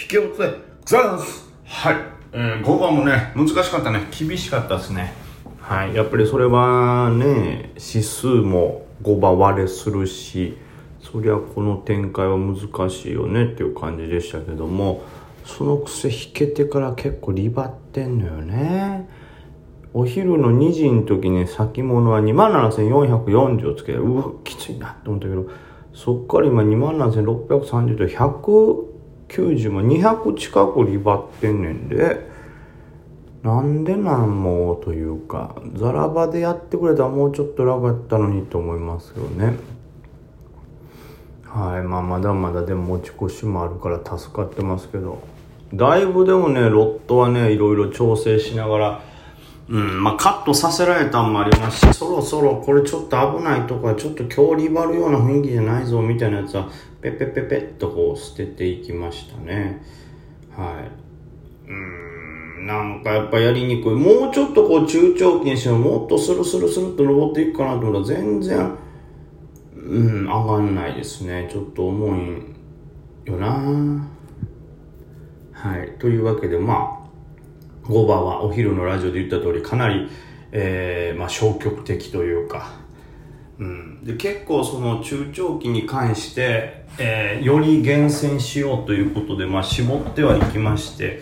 引き落とせ。ザランス。はい、えー、5番もね難しかったね。厳しかったですね。はい。やっぱりそれはね指数も5番割れするしそりゃこの展開は難しいよねっていう感じでしたけどもそのくせ引けてから結構リバってんのよね。お昼の2時の時に先物は27,440をつけてうわきついなって思ったけどそっから今27,630と90万200近くリバってんねんでなんでなんもうというかザラバでやってくれたらもうちょっと楽やったのにと思いますよね。はいまあまだまだでも持ち越しもあるから助かってますけど。だいぶでもねロットはねいろいろ調整しながらうんまあカットさせられたんもありますしそろそろこれちょっと危ないとかちょっと強リバるような雰囲気じゃないぞみたいなやつはペペペペッとこう捨てていきましたね。はい。うんなんかやっぱやりにくい。もうちょっとこう中長期にしてももっとスルスルスルっと登っていくかなと思ったら全然うん上がんないですね。ちょっと重いよな。はい。というわけでまあ5番はお昼のラジオで言った通りかなり、えーまあ、消極的というか、うん、で結構その中長期に関して、えー、より厳選しようということで、まあ、絞ってはいきまして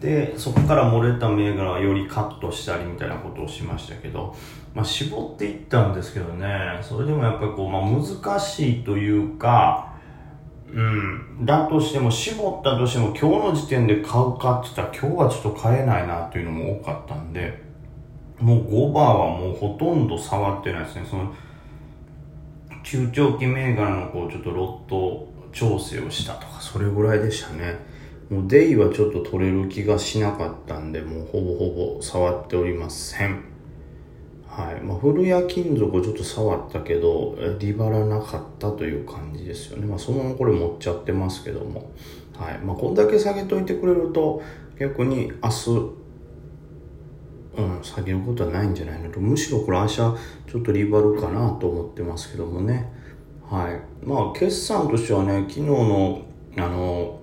でそこから漏れた銘柄はよりカットしたりみたいなことをしましたけど、まあ、絞っていったんですけどね。それでもやっぱりこう、まあ、難しいというかうん、だとしても絞ったとしても今日の時点で買うかって言ったら今日はちょっと買えないなっていうのも多かったんでもう5番はもうほとんど触ってないですね。その中長期銘柄のこうちょっとロット調整をしたとかそれぐらいでしたね。もうデイはちょっと取れる気がしなかったんでもうほぼほぼ触っておりません。はい。まあ、古谷金属をちょっと触ったけどリバラなかったという感じですよね、まあ、そのままこれ持っちゃってますけども、はい。まあ、こんだけ下げといてくれると逆に明日、うん、下げることはないんじゃないのと。むしろこれ明日ちょっとリバルかなと思ってますけどもね。はい。まあ決算としてはね昨日のあの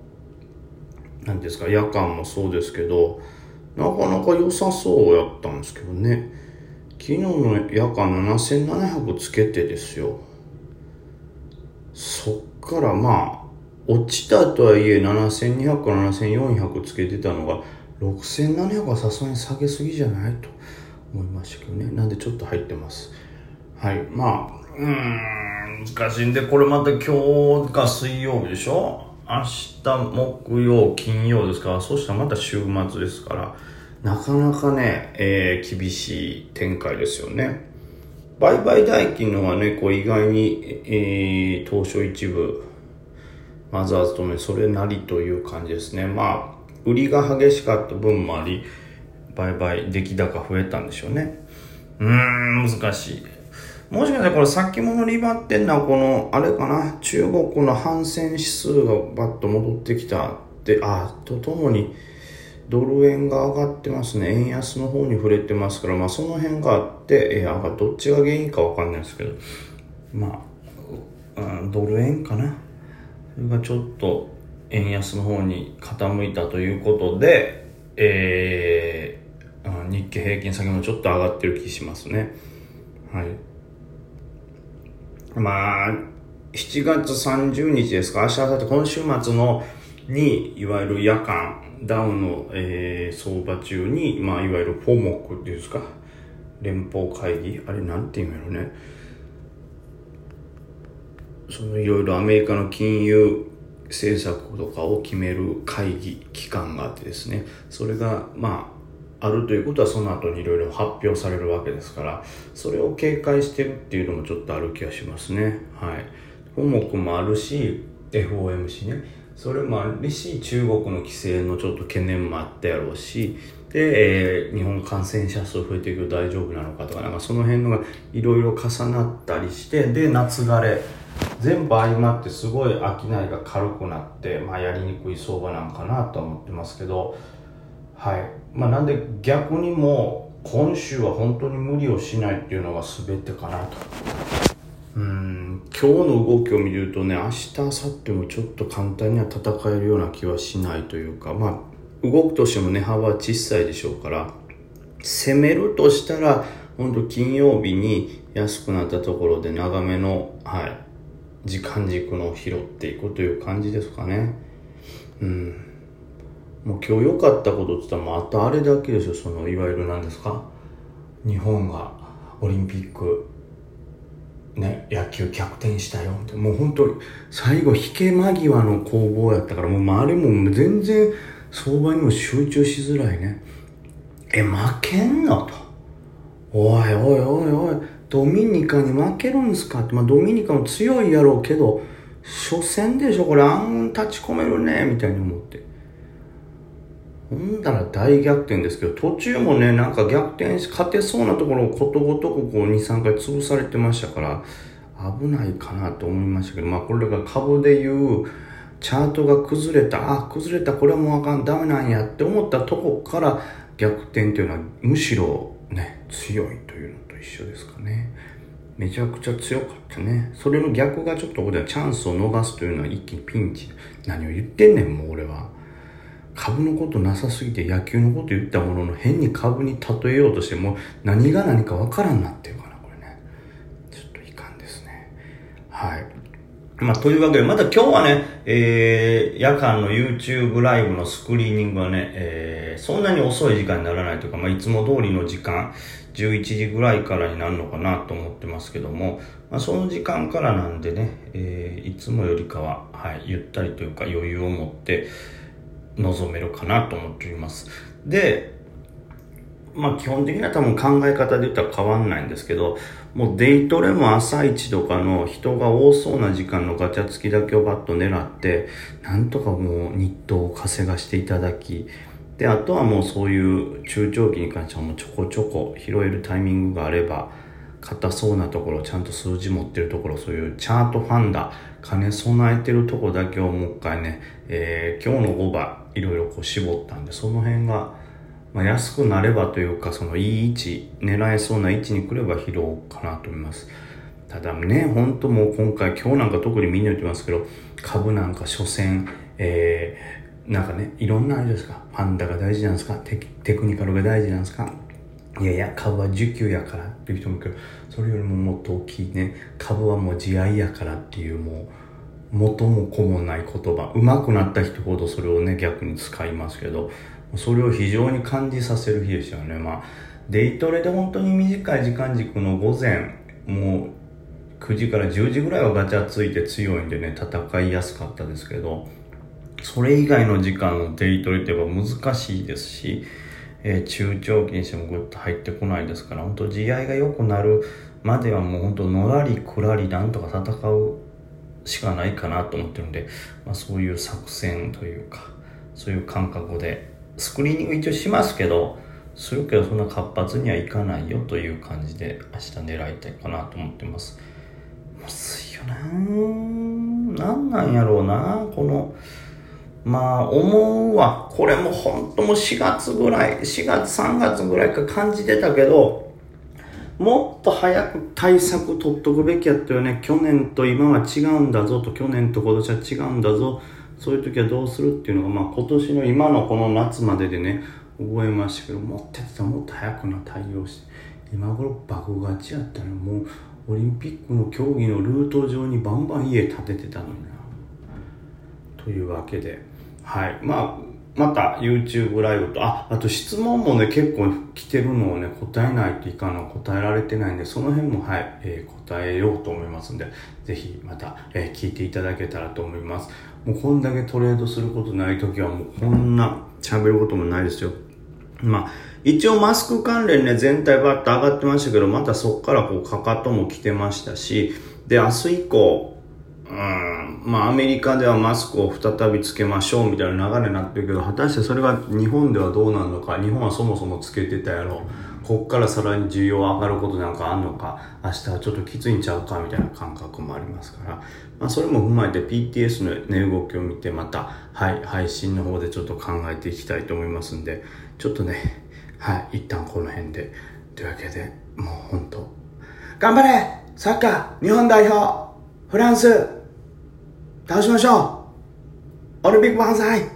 何ですか夜間もそうですけどなかなか良さそうやったんですけどね。昨日の夜間7700つけてですよ。そっからまあ落ちたとはいえ7200から7400つけてたのが6700はさすがに下げすぎじゃないと思いましたけどね。なんでちょっと入ってます。はい。まあうん難しいんでこれまた今日が水曜日でしょ？明日木曜金曜ですからそしたらまた週末ですから。なかなかね、えー、厳しい展開ですよね。売買代金のはね、こう意外に、えー、東証一部、マザーズともそれなりという感じですね。まあ、売りが激しかった分もあり、売買出来高増えたんでしょうね。うーん、難しい。もしかしたらこれ先物リバってんのはこの、あれかな、中国の反戦指数がバッと戻ってきたって、あ、とともに、ドル円が上がってますね。円安の方に触れてますから、まあその辺があって、えー、どっちが原因かわかんないですけど、まあ、うん、ドル円かな。それがちょっと円安の方に傾いたということで、えー、日経平均先もちょっと上がってる気しますね。はい。まあ、7月30日ですか、明日、明後日、今週末のに、いわゆる夜間、ダウンの、えー、相場中に、まあ、いわゆるフォモックっていうんですか、連邦会議、あれなんて言うんやろね。そのいろいろアメリカの金融政策とかを決める会議、機関があってですね、それが、まあ、あるということはその後にいろいろ発表されるわけですから、それを警戒してるっていうのもちょっとある気がしますね。はい。フォモックもあるし、FOMC ね。それもあるし中国の規制のちょっと懸念もあったやろうしで、えー、日本感染者数増えていくと大丈夫なのかとかなんかその辺のがいろいろ重なったりしてで夏枯れ。全部相まってすごい商いが軽くなって、まあ、やりにくい相場なんかなと思ってますけど。はい。まあなんで逆にも今週は本当に無理をしないっていうのが全てかなと。うん今日の動きを見るとね明日明後日もちょっと簡単には戦えるような気はしないというかまあ動くとしても値幅は小さいでしょうから攻めるとしたら本当金曜日に安くなったところで長めのはい時間軸の拾っていくという感じですかね。うん。もう今日良かったことって言ったらもうあれだけですよそのいわゆる何ですか？日本がオリンピックね、野球逆転したよってもう本当に最後引け間際の攻防やったからもう周りも全然相場にも集中しづらいね。え負けんのと。おいおいおいおいドミニカに負けるんすかって。まあドミニカも強いやろうけど初戦でしょこれあん立ち込めるねみたいに思って。ほんだら大逆転ですけど、途中もね、なんか逆転し、勝てそうなところをことごとくこう2、3回潰されてましたから、危ないかなと思いましたけど、まあこれが株で言う、チャートが崩れた、あ、崩れた、これはもうあかん、ダメなんやって思ったとこから逆転っていうのはむしろね、強いというのと一緒ですかね。めちゃくちゃ強かったね。それの逆がちょっとここではチャンスを逃すというのは一気にピンチ。何を言ってんねん、もう俺は。株のことなさすぎて野球のこと言ったものの変に株に例えようとしても何が何かわからんなってるかな、これね。ちょっといかんですね。はい。まあ、というわけで、また今日はね、えー、夜間の YouTube ライブのスクリーニングはね、えー、そんなに遅い時間にならないというか、まあ、いつも通りの時間、11時ぐらいからになるのかなと思ってますけども、まあ、その時間からなんでね、えー、いつもよりかは、はい、ゆったりというか余裕を持って、望めるかなと思っております。で、まあ基本的には多分考え方で言ったら変わんないんですけど、もうデイトレも朝一とかの人が多そうな時間のガチャ付きだけをバッと狙って、なんとかもう日当を稼がしていただき、で、あとはもうそういう中長期に関してはもうちょこちょこ拾えるタイミングがあれば、硬そうなところ、ちゃんと数字持ってるところ、そういうチャートファンダ、金備えてるとこだけをもう一回ね、えー、今日の5番、いろいろこう絞ったんで、その辺が、まあ、安くなればというか、そのいい位置、狙えそうな位置に来れば拾おうかなと思います。ただね、ほんともう今回、今日なんか特にみんな言ってますけど、株なんか所詮、えー、なんかね、いろんなあれですか、ファンダが大事なんですかテクニカルが大事なんですかいやいや、株は受給やからっていう人もいるけど、それよりももっと大きいね、株はもう地合いやからっていうもう、元も子もない言葉。上手くなった人ほどそれをね、逆に使いますけど、それを非常に感じさせる日でしたよね。まあ、デイトレで本当に短い時間軸の午前、もう9時から10時ぐらいはガチャついて強いんでね、戦いやすかったですけど、それ以外の時間のデイトレってやっぱ難しいですし、えー、中長期にしてもグッと入ってこないですから、本当地合いが良くなるまではもう本当のらりくらりなんとか戦うしかないかなと思ってるんで、まあ、そういう作戦というか、そういう感覚で、スクリーニング一応しますけど、するけどそんな活発にはいかないよという感じで明日狙いたいかなと思ってます。むずいよななんなんやろうなこの、まあ、思うわ。これも本当も4月ぐらい、4月3月ぐらいか感じてたけど、もっと早く対策取っとくべきやったよね。去年と今は違うんだぞと、去年と今年は違うんだぞ。そういう時はどうするっていうのが、まあ今年の今のこの夏まででね、覚えましたけど、持ってたもっと早くの対応して、今頃爆勝ちやったらもうオリンピックの競技のルート上にバンバン家建ててたのにな。というわけで、はい。まあ、また YouTube ライブと、あ、あと質問もね、結構来てるのをね、答えないといかんの、答えられてないんで、その辺もはい、えー、答えようと思いますんで、ぜひまた、えー、聞いていただけたらと思います。もうこんだけトレードすることない時はもうこんな喋ることもないですよ。まあ、一応マスク関連ね、全体バッと上がってましたけど、またそっからこう、かかとも来てましたし、で、明日以降、うん、まあアメリカではマスクを再びつけましょうみたいな流れになってるけど、果たしてそれが日本ではどうなるのか、日本はそもそもつけてたやろ。こっからさらに需要上がることなんかあんのか、明日はちょっときついんちゃうかみたいな感覚もありますから、まあそれも踏まえて PTS の値動きを見てまた、はい、配信の方でちょっと考えていきたいと思いますんで、ちょっとね、はい、一旦この辺で。というわけで、もう本当頑張れ!サッカー日本代表!フランス!倒しましょうオリンピック万歳